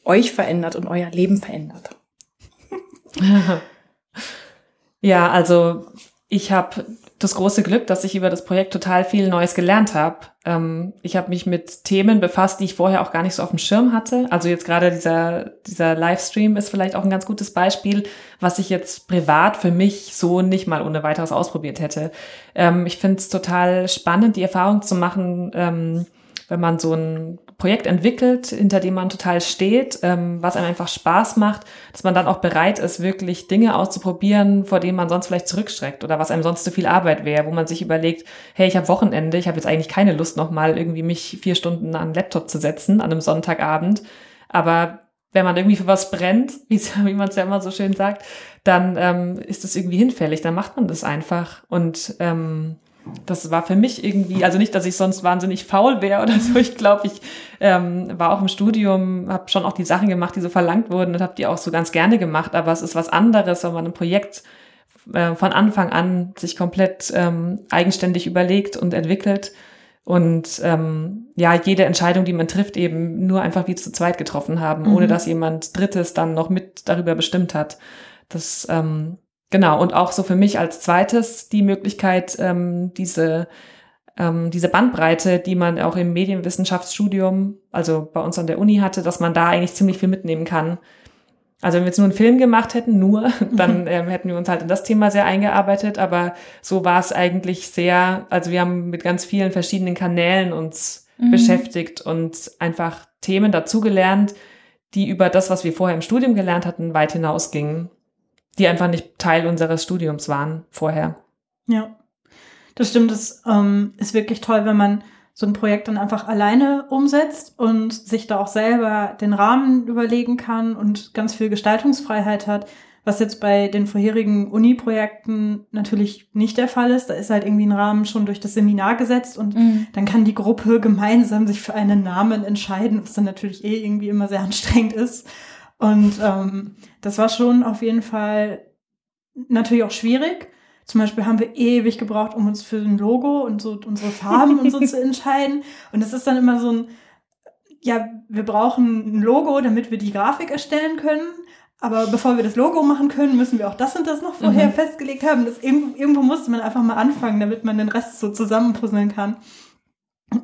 euch verändert und euer Leben verändert? [LAUGHS] ja, also ich habe das große Glück, dass ich über das Projekt total viel Neues gelernt habe. Ähm, ich habe mich mit Themen befasst, die ich vorher auch gar nicht so auf dem Schirm hatte. Also jetzt gerade dieser, dieser Livestream ist vielleicht auch ein ganz gutes Beispiel, was ich jetzt privat für mich so nicht mal ohne weiteres ausprobiert hätte. Ähm, ich finde es total spannend, die Erfahrung zu machen, ähm, wenn man so ein Projekt entwickelt, hinter dem man total steht, ähm, was einem einfach Spaß macht, dass man dann auch bereit ist, wirklich Dinge auszuprobieren, vor denen man sonst vielleicht zurückschreckt oder was einem sonst zu viel Arbeit wäre, wo man sich überlegt, hey, ich habe Wochenende, ich habe jetzt eigentlich keine Lust nochmal irgendwie mich vier Stunden an den Laptop zu setzen an einem Sonntagabend, aber wenn man irgendwie für was brennt, [LAUGHS] wie, man es ja immer so schön sagt, dann ähm, ist das irgendwie hinfällig, dann macht man das einfach. Und ähm, das war für mich irgendwie, also nicht, dass ich sonst wahnsinnig faul wäre oder so. Ich glaube, ich ähm, war auch im Studium, habe schon auch die Sachen gemacht, die so verlangt wurden und habe die auch so ganz gerne gemacht. Aber es ist was anderes, wenn man ein Projekt äh, von Anfang an sich komplett ähm, eigenständig überlegt und entwickelt und ähm, ja, jede Entscheidung, die man trifft, eben nur einfach wie zu zweit getroffen haben, mhm. ohne dass jemand Drittes dann noch mit darüber bestimmt hat. Das ähm, Genau, und auch so für mich als zweites die Möglichkeit, ähm, diese, ähm, diese Bandbreite, die man auch im Medienwissenschaftsstudium, also bei uns an der Uni hatte, dass man da eigentlich ziemlich viel mitnehmen kann. Also wenn wir jetzt nur einen Film gemacht hätten, nur, [LAUGHS] dann [LAUGHS] ähm, hätten wir uns halt in das Thema sehr eingearbeitet, aber so war es eigentlich sehr, also wir haben mit ganz vielen verschiedenen Kanälen uns mhm. beschäftigt und einfach Themen dazugelernt, die über das, was wir vorher im Studium gelernt hatten, weit hinausgingen die einfach nicht Teil unseres Studiums waren vorher. Ja, das stimmt. Das ähm, ist wirklich toll, wenn man so ein Projekt dann einfach alleine umsetzt und sich da auch selber den Rahmen überlegen kann und ganz viel Gestaltungsfreiheit hat, was jetzt bei den vorherigen Uni-Projekten natürlich nicht der Fall ist. Da ist halt irgendwie ein Rahmen schon durch das Seminar gesetzt und mhm. dann kann die Gruppe [LAUGHS] gemeinsam sich für einen Namen entscheiden, was dann natürlich eh irgendwie immer sehr anstrengend ist. Und ähm, das war schon auf jeden Fall natürlich auch schwierig. Zum Beispiel haben wir ewig gebraucht, um uns für ein Logo und so unsere Farben und so [LAUGHS] zu entscheiden. Und es ist dann immer so ein, ja, wir brauchen ein Logo, damit wir die Grafik erstellen können. Aber bevor wir das Logo machen können, müssen wir auch das und das noch vorher mhm. festgelegt haben. Das irgendwo, irgendwo musste man einfach mal anfangen, damit man den Rest so zusammenpuzzeln kann.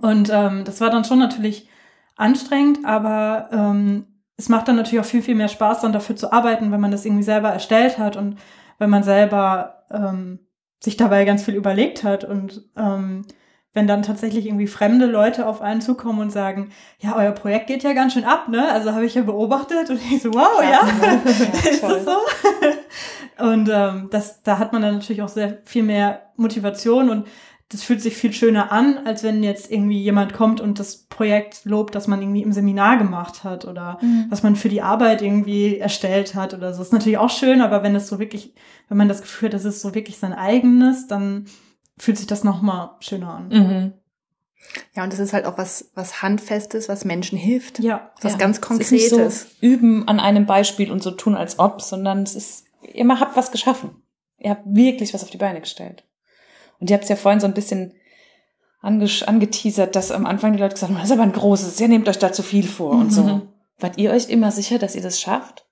Und ähm, das war dann schon natürlich anstrengend, aber ähm, es macht dann natürlich auch viel, viel mehr Spaß, dann dafür zu arbeiten, wenn man das irgendwie selber erstellt hat und wenn man selber ähm, sich dabei ganz viel überlegt hat und ähm, wenn dann tatsächlich irgendwie fremde Leute auf einen zukommen und sagen, ja, euer Projekt geht ja ganz schön ab, ne? Also habe ich ja beobachtet und ich so, wow, ja, [LAUGHS] ja ist das so? [LAUGHS] und ähm, das, da hat man dann natürlich auch sehr viel mehr Motivation und das fühlt sich viel schöner an, als wenn jetzt irgendwie jemand kommt und das Projekt lobt, das man irgendwie im Seminar gemacht hat oder mhm. was man für die Arbeit irgendwie erstellt hat oder so. Das ist natürlich auch schön, aber wenn es so wirklich, wenn man das Gefühl hat, das ist so wirklich sein eigenes, dann fühlt sich das nochmal schöner an. Mhm. Ja, und das ist halt auch was, was Handfestes, was Menschen hilft. Ja. Was ja. ganz Konkretes. Es ist nicht so üben an einem Beispiel und so tun als ob, sondern es ist, ihr habt was geschaffen. Ihr habt wirklich was auf die Beine gestellt. Und ihr habt es ja vorhin so ein bisschen angeteasert, dass am Anfang die Leute gesagt haben, das ist aber ein großes, ihr nehmt euch da zu viel vor mhm. und so. Mhm. Wart ihr euch immer sicher, dass ihr das schafft?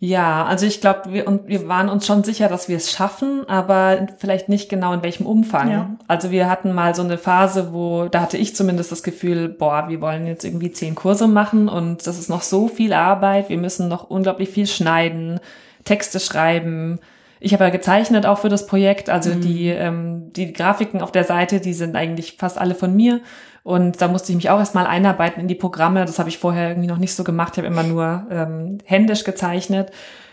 Ja, also ich glaube, wir, und wir waren uns schon sicher, dass wir es schaffen, aber vielleicht nicht genau in welchem Umfang. Ja. Also wir hatten mal so eine Phase, wo, da hatte ich zumindest das Gefühl, boah, wir wollen jetzt irgendwie zehn Kurse machen und das ist noch so viel Arbeit, wir müssen noch unglaublich viel schneiden, Texte schreiben. Ich habe ja gezeichnet auch für das Projekt, also mhm. die, ähm, die Grafiken auf der Seite, die sind eigentlich fast alle von mir. Und da musste ich mich auch erstmal einarbeiten in die Programme. Das habe ich vorher irgendwie noch nicht so gemacht. Ich habe immer nur ähm, händisch gezeichnet.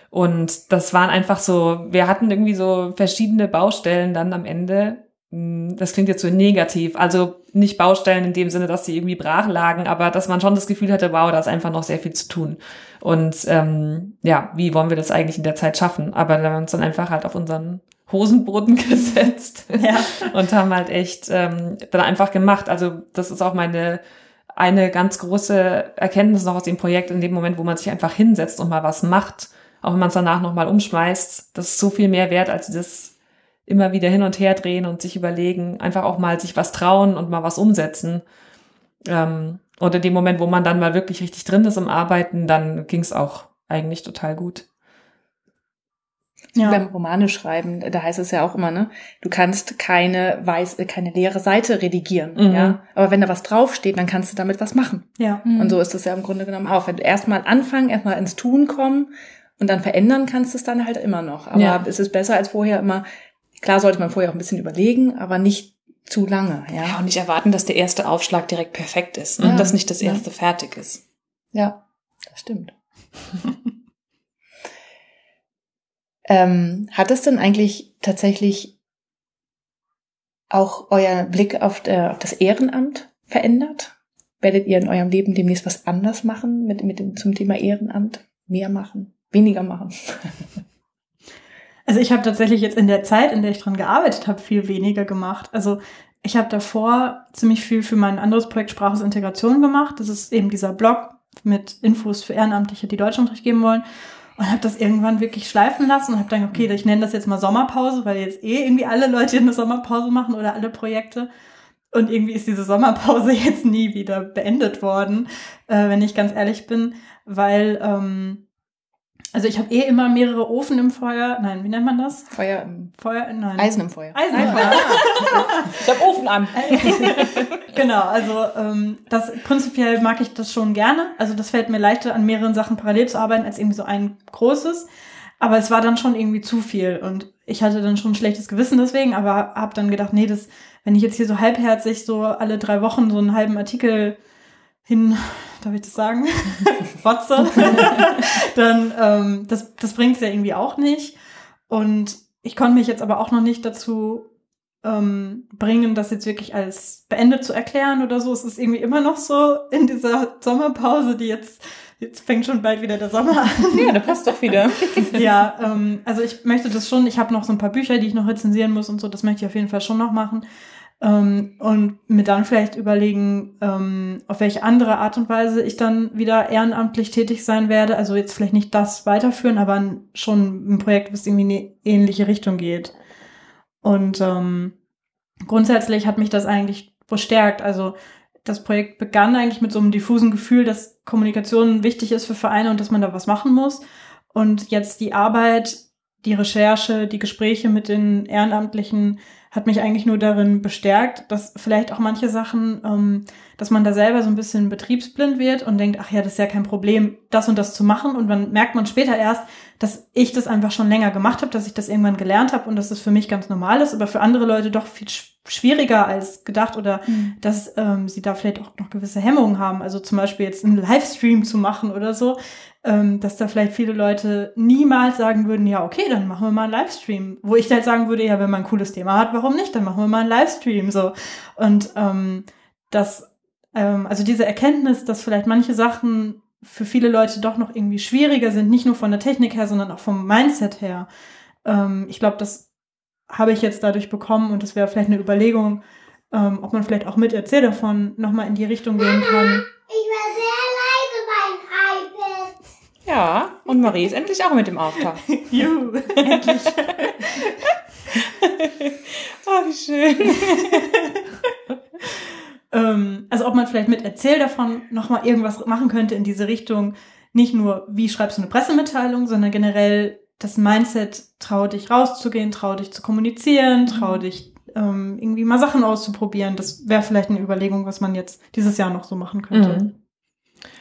Und das waren einfach so, wir hatten irgendwie so verschiedene Baustellen dann am Ende. Hm, das klingt jetzt so negativ. Also nicht Baustellen in dem Sinne, dass sie irgendwie brach lagen, aber dass man schon das Gefühl hatte, wow, da ist einfach noch sehr viel zu tun. Und ähm, ja, wie wollen wir das eigentlich in der Zeit schaffen? Aber wir haben uns dann einfach halt auf unseren Hosenboden [LAUGHS] gesetzt ja. und haben halt echt ähm, dann einfach gemacht. Also das ist auch meine eine ganz große Erkenntnis noch aus dem Projekt in dem Moment, wo man sich einfach hinsetzt und mal was macht, auch wenn man es danach nochmal umschmeißt, das ist so viel mehr wert, als das immer wieder hin und her drehen und sich überlegen, einfach auch mal sich was trauen und mal was umsetzen. Ähm, und in dem Moment, wo man dann mal wirklich richtig drin ist im Arbeiten, dann ging es auch eigentlich total gut ja. beim Romane schreiben, da heißt es ja auch immer, ne, du kannst keine weiß, keine leere Seite redigieren, mhm. ja. Aber wenn da was draufsteht, dann kannst du damit was machen. Ja. Mhm. Und so ist das ja im Grunde genommen auch. Wenn du erstmal anfangen, erstmal ins Tun kommen und dann verändern kannst du es dann halt immer noch. Aber ja. es ist besser als vorher immer, klar sollte man vorher auch ein bisschen überlegen, aber nicht zu lange, ja. ja und nicht erwarten, dass der erste Aufschlag direkt perfekt ist, ne? Ja. dass nicht das erste fertig ist. Ja, das stimmt. [LAUGHS] Ähm, hat es denn eigentlich tatsächlich auch euer Blick auf, der, auf das Ehrenamt verändert? Werdet ihr in eurem Leben demnächst was anders machen mit, mit dem, zum Thema Ehrenamt? Mehr machen? Weniger machen? [LAUGHS] Also ich habe tatsächlich jetzt in der Zeit, in der ich dran gearbeitet habe, viel weniger gemacht. Also ich habe davor ziemlich viel für mein anderes Projekt Sprachungsintegration gemacht. Das ist eben dieser Blog mit Infos für Ehrenamtliche, die Deutschunterricht geben wollen und habe das irgendwann wirklich schleifen lassen und habe dann, okay, ich nenne das jetzt mal Sommerpause, weil jetzt eh irgendwie alle Leute eine Sommerpause machen oder alle Projekte. Und irgendwie ist diese Sommerpause [LAUGHS] jetzt nie wieder beendet worden, äh, wenn ich ganz ehrlich bin, weil ähm, also ich habe eh immer mehrere Ofen im Feuer. Nein, wie nennt man das? Feuer im Feuer, nein. Eisen im Feuer. Eisen im Feuer. [LAUGHS] ich habe Ofen an. [LAUGHS] genau, also ähm, das prinzipiell mag ich das schon gerne. Also das fällt mir leichter, an mehreren Sachen parallel zu arbeiten, als irgendwie so ein großes. Aber es war dann schon irgendwie zu viel und ich hatte dann schon ein schlechtes Gewissen deswegen, aber habe dann gedacht, nee, das, wenn ich jetzt hier so halbherzig so alle drei Wochen so einen halben Artikel hin, darf ich das sagen, [LAUGHS] Fotze, [LAUGHS] dann ähm, das, das bringt es ja irgendwie auch nicht. Und ich konnte mich jetzt aber auch noch nicht dazu ähm, bringen, das jetzt wirklich als beendet zu erklären oder so. Es ist irgendwie immer noch so in dieser Sommerpause, die jetzt Jetzt fängt schon bald wieder der Sommer an. Ja, da passt doch wieder. [LAUGHS] ja, ähm, also ich möchte das schon, ich habe noch so ein paar Bücher, die ich noch rezensieren muss und so, das möchte ich auf jeden Fall schon noch machen. Ähm, und mir dann vielleicht überlegen, ähm, auf welche andere Art und Weise ich dann wieder ehrenamtlich tätig sein werde. Also jetzt vielleicht nicht das weiterführen, aber schon ein Projekt, was irgendwie in eine ähnliche Richtung geht. Und ähm, grundsätzlich hat mich das eigentlich bestärkt. Also das Projekt begann eigentlich mit so einem diffusen Gefühl, dass Kommunikation wichtig ist für Vereine und dass man da was machen muss. Und jetzt die Arbeit, die Recherche, die Gespräche mit den Ehrenamtlichen hat mich eigentlich nur darin bestärkt, dass vielleicht auch manche Sachen, ähm, dass man da selber so ein bisschen betriebsblind wird und denkt, ach ja, das ist ja kein Problem, das und das zu machen. Und dann merkt man später erst, dass ich das einfach schon länger gemacht habe, dass ich das irgendwann gelernt habe und dass das für mich ganz normal ist, aber für andere Leute doch viel schwieriger als gedacht oder mhm. dass ähm, sie da vielleicht auch noch gewisse Hemmungen haben. Also zum Beispiel jetzt einen Livestream zu machen oder so, ähm, dass da vielleicht viele Leute niemals sagen würden, ja, okay, dann machen wir mal einen Livestream. Wo ich halt sagen würde, ja, wenn man ein cooles Thema hat, warum nicht? Dann machen wir mal einen Livestream. So. Und ähm, das, ähm, also diese Erkenntnis, dass vielleicht manche Sachen für viele Leute doch noch irgendwie schwieriger sind, nicht nur von der Technik her, sondern auch vom Mindset her. Ähm, ich glaube, das habe ich jetzt dadurch bekommen und das wäre vielleicht eine Überlegung, ähm, ob man vielleicht auch mit Erzähl davon nochmal in die Richtung gehen kann. Ich war sehr leise beim iPad. Ja, und Marie ist endlich auch mit dem Auftauch. [LAUGHS] Juhu, endlich. [LAUGHS] oh, wie schön. [LAUGHS] ähm, also ob man vielleicht mit Erzähl davon nochmal irgendwas machen könnte in diese Richtung. Nicht nur, wie schreibst du eine Pressemitteilung, sondern generell das Mindset, trau dich rauszugehen, trau dich zu kommunizieren, trau mhm. dich ähm, irgendwie mal Sachen auszuprobieren. Das wäre vielleicht eine Überlegung, was man jetzt dieses Jahr noch so machen könnte. Mhm.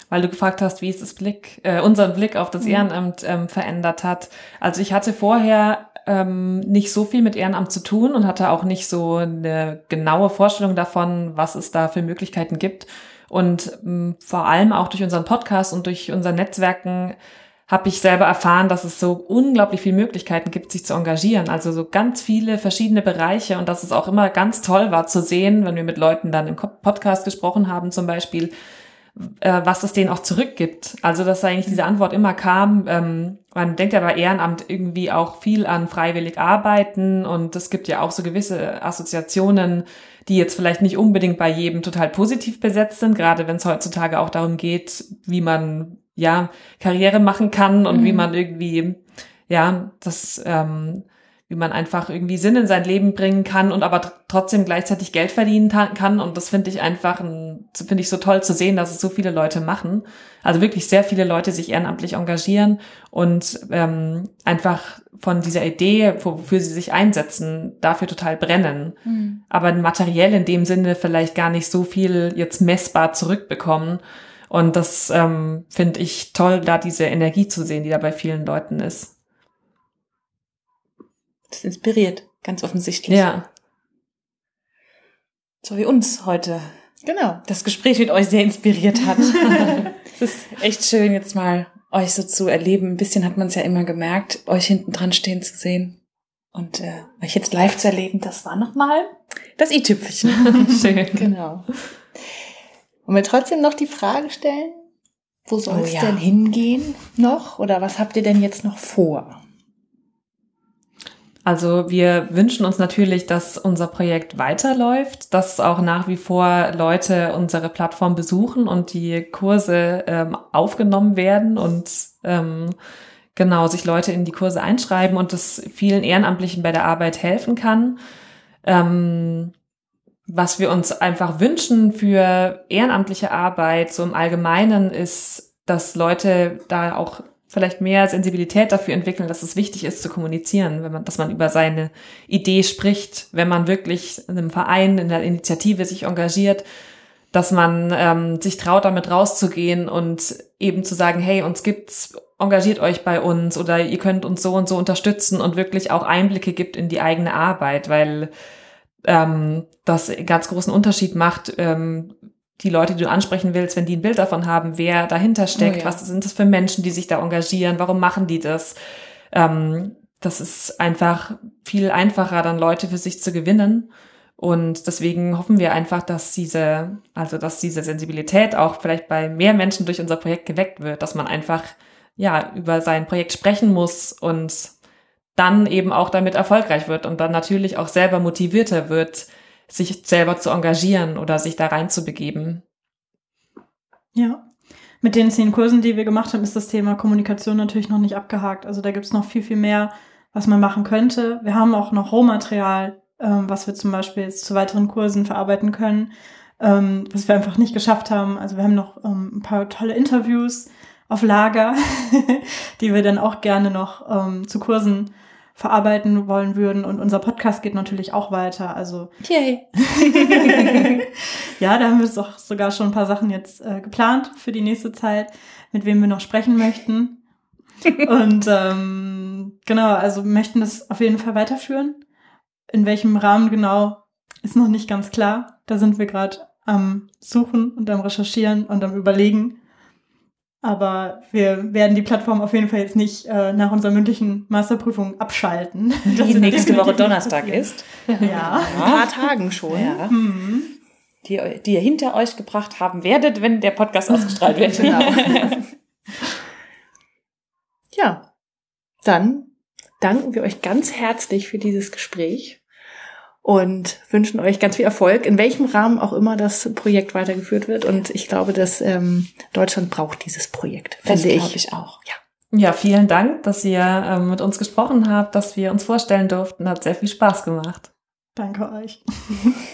Weil du gefragt hast, wie es das Blick, äh, unseren Blick auf das mhm. Ehrenamt ähm, verändert hat. Also ich hatte vorher ähm, nicht so viel mit Ehrenamt zu tun und hatte auch nicht so eine genaue Vorstellung davon, was es da für Möglichkeiten gibt. Und ähm, vor allem auch durch unseren Podcast und durch unser Netzwerken habe ich selber erfahren, dass es so unglaublich viele Möglichkeiten gibt, sich zu engagieren. Also so ganz viele verschiedene Bereiche und dass es auch immer ganz toll war zu sehen, wenn wir mit Leuten dann im Podcast gesprochen haben zum Beispiel, äh, was es denen auch zurückgibt. Also dass eigentlich diese Antwort immer kam, ähm, man denkt ja bei Ehrenamt irgendwie auch viel an freiwillig arbeiten und es gibt ja auch so gewisse Assoziationen, die jetzt vielleicht nicht unbedingt bei jedem total positiv besetzt sind, gerade wenn es heutzutage auch darum geht, wie man ja Karriere machen kann und mhm. wie man irgendwie ja das ähm, wie man einfach irgendwie Sinn in sein Leben bringen kann und aber trotzdem gleichzeitig Geld verdienen kann. Und das finde ich einfach, finde ich so toll zu sehen, dass es so viele Leute machen. Also wirklich sehr viele Leute sich ehrenamtlich engagieren und ähm, einfach von dieser Idee, wofür sie sich einsetzen, dafür total brennen. Mhm. Aber materiell in dem Sinne vielleicht gar nicht so viel jetzt messbar zurückbekommen. Und das ähm, finde ich toll, da diese Energie zu sehen, die da bei vielen Leuten ist. Das inspiriert, ganz offensichtlich. Ja. So wie uns heute. Genau. Das Gespräch mit euch sehr inspiriert hat. [LAUGHS] es ist echt schön, jetzt mal euch so zu erleben. Ein bisschen hat man es ja immer gemerkt, euch hinten dran stehen zu sehen. Und äh, euch jetzt live zu erleben, das war nochmal das i-Tüpfelchen. [LAUGHS] schön. Genau. Und wir trotzdem noch die Frage stellen, wo soll es oh, ja. denn hingehen noch? Oder was habt ihr denn jetzt noch vor? Also wir wünschen uns natürlich, dass unser Projekt weiterläuft, dass auch nach wie vor Leute unsere Plattform besuchen und die Kurse ähm, aufgenommen werden und ähm, genau sich Leute in die Kurse einschreiben und das vielen Ehrenamtlichen bei der Arbeit helfen kann. Ähm, was wir uns einfach wünschen für ehrenamtliche Arbeit so im Allgemeinen ist, dass Leute da auch vielleicht mehr Sensibilität dafür entwickeln, dass es wichtig ist zu kommunizieren, wenn man, dass man über seine Idee spricht, wenn man wirklich in einem Verein, in der Initiative sich engagiert, dass man ähm, sich traut, damit rauszugehen und eben zu sagen, hey, uns gibt's, engagiert euch bei uns oder ihr könnt uns so und so unterstützen und wirklich auch Einblicke gibt in die eigene Arbeit, weil ähm, das einen ganz großen Unterschied macht, ähm, die Leute, die du ansprechen willst, wenn die ein Bild davon haben, wer dahinter steckt, oh ja. was sind das für Menschen, die sich da engagieren, warum machen die das? Ähm, das ist einfach viel einfacher, dann Leute für sich zu gewinnen. Und deswegen hoffen wir einfach, dass diese, also dass diese Sensibilität auch vielleicht bei mehr Menschen durch unser Projekt geweckt wird, dass man einfach ja über sein Projekt sprechen muss und dann eben auch damit erfolgreich wird und dann natürlich auch selber motivierter wird, sich selber zu engagieren oder sich da reinzubegeben. Ja. Mit den zehn Kursen, die wir gemacht haben, ist das Thema Kommunikation natürlich noch nicht abgehakt. Also da gibt es noch viel, viel mehr, was man machen könnte. Wir haben auch noch Rohmaterial, ähm, was wir zum Beispiel jetzt zu weiteren Kursen verarbeiten können, ähm, was wir einfach nicht geschafft haben. Also wir haben noch ähm, ein paar tolle Interviews auf Lager, [LAUGHS] die wir dann auch gerne noch ähm, zu Kursen verarbeiten wollen würden. Und unser Podcast geht natürlich auch weiter. Also Yay. [LAUGHS] ja, da haben wir doch sogar schon ein paar Sachen jetzt äh, geplant für die nächste Zeit, mit wem wir noch sprechen möchten. Und ähm, genau, also möchten das auf jeden Fall weiterführen. In welchem Rahmen genau ist noch nicht ganz klar. Da sind wir gerade am Suchen und am Recherchieren und am Überlegen. Aber wir werden die Plattform auf jeden Fall jetzt nicht äh, nach unserer mündlichen Masterprüfung abschalten. [LAUGHS] Die nächste Woche Donnerstag ist. Ja. Ein paar Tagen schon. Ja. Mhm. Die, die ihr hinter euch gebracht haben werdet, wenn der Podcast ausgestrahlt wird. [LAUGHS] Genau. [LAUGHS] ja, dann danken wir euch ganz herzlich für dieses Gespräch und wünschen euch ganz viel Erfolg, in welchem Rahmen auch immer das Projekt weitergeführt wird. Und ich glaube, dass ähm, Deutschland braucht dieses Projekt, Das finde glaube ich. ich auch. Ja. Ja, vielen Dank, dass ihr ähm, mit uns gesprochen habt, dass wir uns vorstellen durften. Hat sehr viel Spaß gemacht. Danke euch. [LAUGHS]